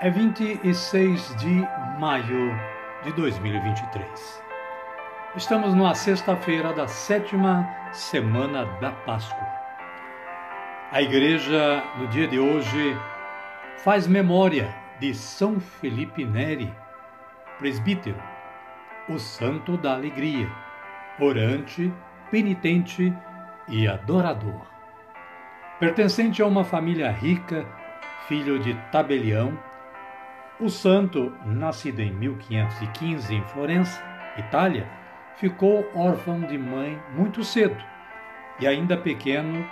é 26 de maio de 2023. Estamos numa sexta-feira da sétima semana da Páscoa. A igreja, no dia de hoje, faz memória de São Felipe Neri, presbítero, o santo da alegria, orante, penitente e adorador. Pertencente a uma família rica, filho de tabelião, o santo, nascido em 1515 em Florença, Itália, ficou órfão de mãe muito cedo e, ainda pequeno,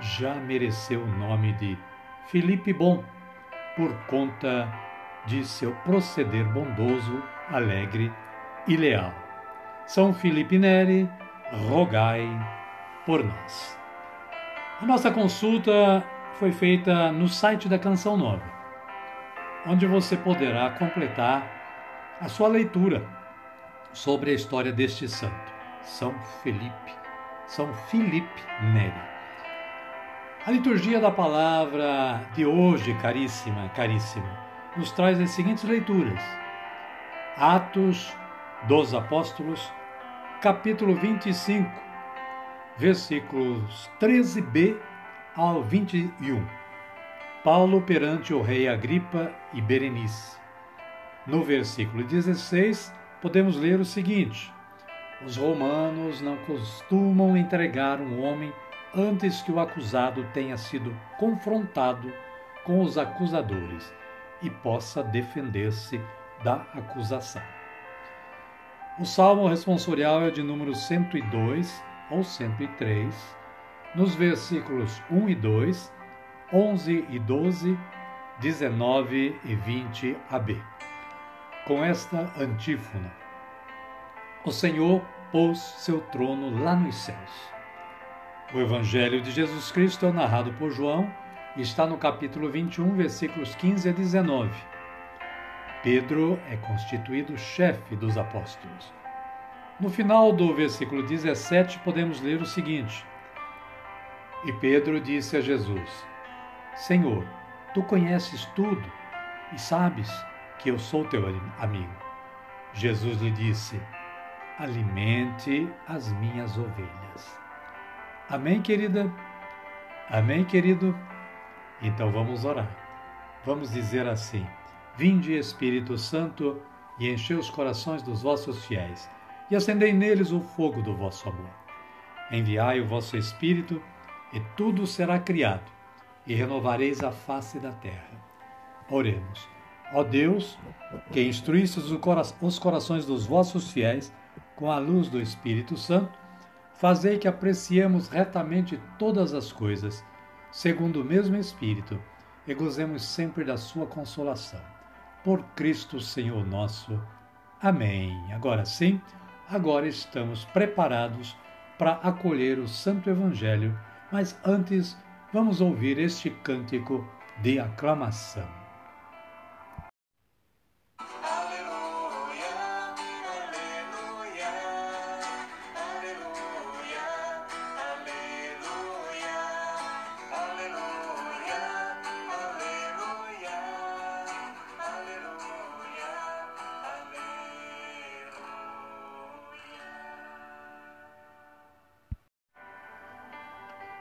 já mereceu o nome de Felipe Bom por conta de seu proceder bondoso, alegre e leal. São Felipe Neri, rogai por nós. A nossa consulta foi feita no site da Canção Nova onde você poderá completar a sua leitura sobre a história deste santo, São Felipe, São Felipe Neri. A liturgia da palavra de hoje, caríssima, caríssimo, nos traz as seguintes leituras: Atos dos Apóstolos, capítulo 25, versículos 13b ao 21. Paulo perante o rei Agripa e Berenice. No versículo 16, podemos ler o seguinte: Os romanos não costumam entregar um homem antes que o acusado tenha sido confrontado com os acusadores e possa defender-se da acusação. O salmo responsorial é de número 102 ou 103, nos versículos 1 e 2 11 e 12, 19 e 20 AB. Com esta antífona: O Senhor pôs seu trono lá nos céus. O Evangelho de Jesus Cristo é narrado por João e está no capítulo 21, versículos 15 a 19. Pedro é constituído chefe dos apóstolos. No final do versículo 17, podemos ler o seguinte: E Pedro disse a Jesus: Senhor, tu conheces tudo e sabes que eu sou teu amigo. Jesus lhe disse: Alimente as minhas ovelhas. Amém, querida? Amém, querido? Então vamos orar. Vamos dizer assim: Vinde, Espírito Santo, e enchei os corações dos vossos fiéis, e acendei neles o fogo do vosso amor. Enviai o vosso Espírito, e tudo será criado e renovareis a face da terra. Oremos. Ó Deus, que instruístes os corações dos vossos fiéis com a luz do Espírito Santo, fazei que apreciemos retamente todas as coisas, segundo o mesmo Espírito, e gozemos sempre da sua consolação. Por Cristo Senhor nosso. Amém. Agora sim, agora estamos preparados para acolher o Santo Evangelho, mas antes vamos ouvir este cântico de aclamação.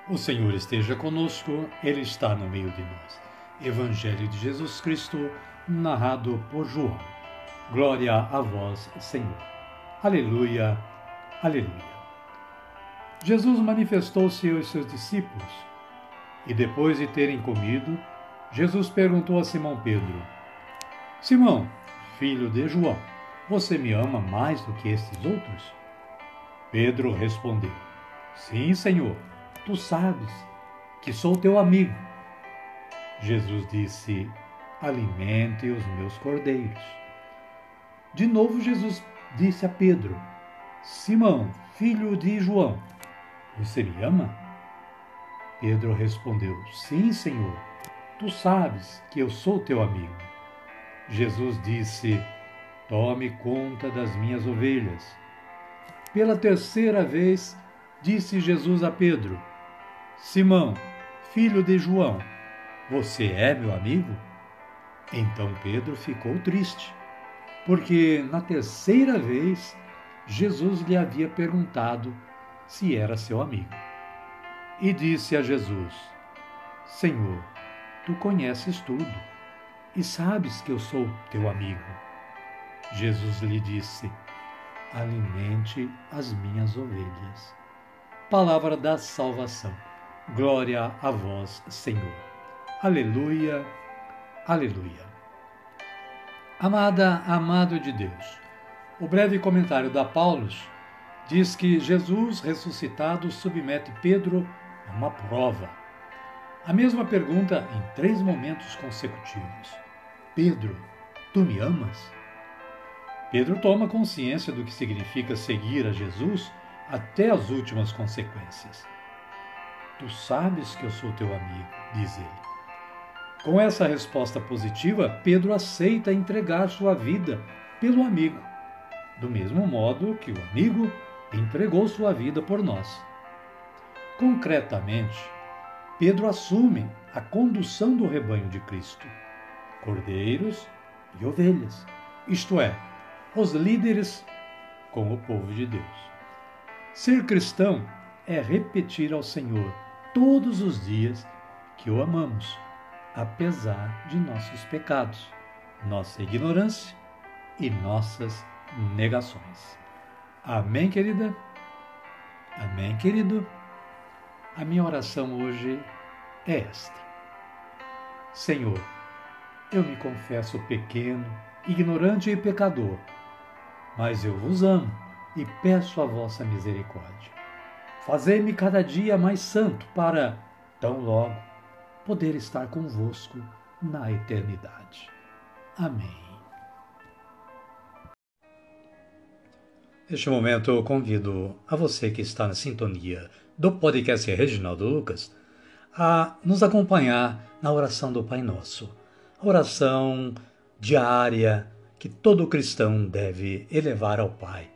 O Senhor esteja conosco, Ele está no meio de nós. Evangelho de Jesus Cristo, narrado por João. Glória a vós, Senhor. Aleluia, aleluia. Jesus manifestou-se aos seus discípulos e, depois de terem comido, Jesus perguntou a Simão Pedro: Simão, filho de João, você me ama mais do que estes outros? Pedro respondeu: Sim, Senhor, tu sabes que sou teu amigo. Jesus disse: Alimente os meus cordeiros. De novo, Jesus disse a Pedro: Simão, filho de João, você me ama? Pedro respondeu: Sim, Senhor, tu sabes que eu sou teu amigo. Jesus disse: Tome conta das minhas ovelhas. Pela terceira vez, disse Jesus a Pedro: Simão, filho de João, você é meu amigo? Então Pedro ficou triste, porque na terceira vez Jesus lhe havia perguntado se era seu amigo. E disse a Jesus: Senhor, tu conheces tudo e sabes que eu sou teu amigo. Jesus lhe disse: Alimente as minhas ovelhas. Palavra da salvação. Glória a vós, Senhor. Aleluia, aleluia. Amada, amado de Deus, o breve comentário da Paulus diz que Jesus ressuscitado submete Pedro a uma prova. A mesma pergunta em três momentos consecutivos. Pedro, tu me amas? Pedro toma consciência do que significa seguir a Jesus até as últimas consequências. Tu sabes que eu sou teu amigo, diz ele. Com essa resposta positiva, Pedro aceita entregar sua vida pelo amigo, do mesmo modo que o amigo entregou sua vida por nós. Concretamente, Pedro assume a condução do rebanho de Cristo cordeiros e ovelhas, isto é, os líderes com o povo de Deus. Ser cristão é repetir ao Senhor todos os dias que o amamos, apesar de nossos pecados, nossa ignorância e nossas negações. Amém, querida? Amém, querido? A minha oração hoje é esta: Senhor, eu me confesso pequeno, ignorante e pecador, mas eu vos amo e peço a vossa misericórdia. Fazei-me cada dia mais santo para, tão logo, poder estar convosco na eternidade. Amém. Neste momento, eu convido a você que está na sintonia do podcast Reginaldo Lucas a nos acompanhar na oração do Pai Nosso oração diária que todo cristão deve elevar ao Pai,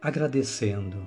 agradecendo,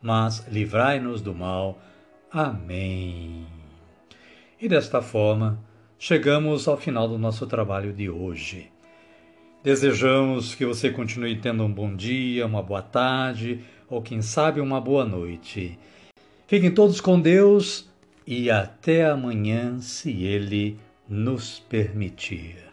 mas livrai-nos do mal. Amém. E desta forma, chegamos ao final do nosso trabalho de hoje. Desejamos que você continue tendo um bom dia, uma boa tarde ou, quem sabe, uma boa noite. Fiquem todos com Deus e até amanhã, se Ele nos permitir.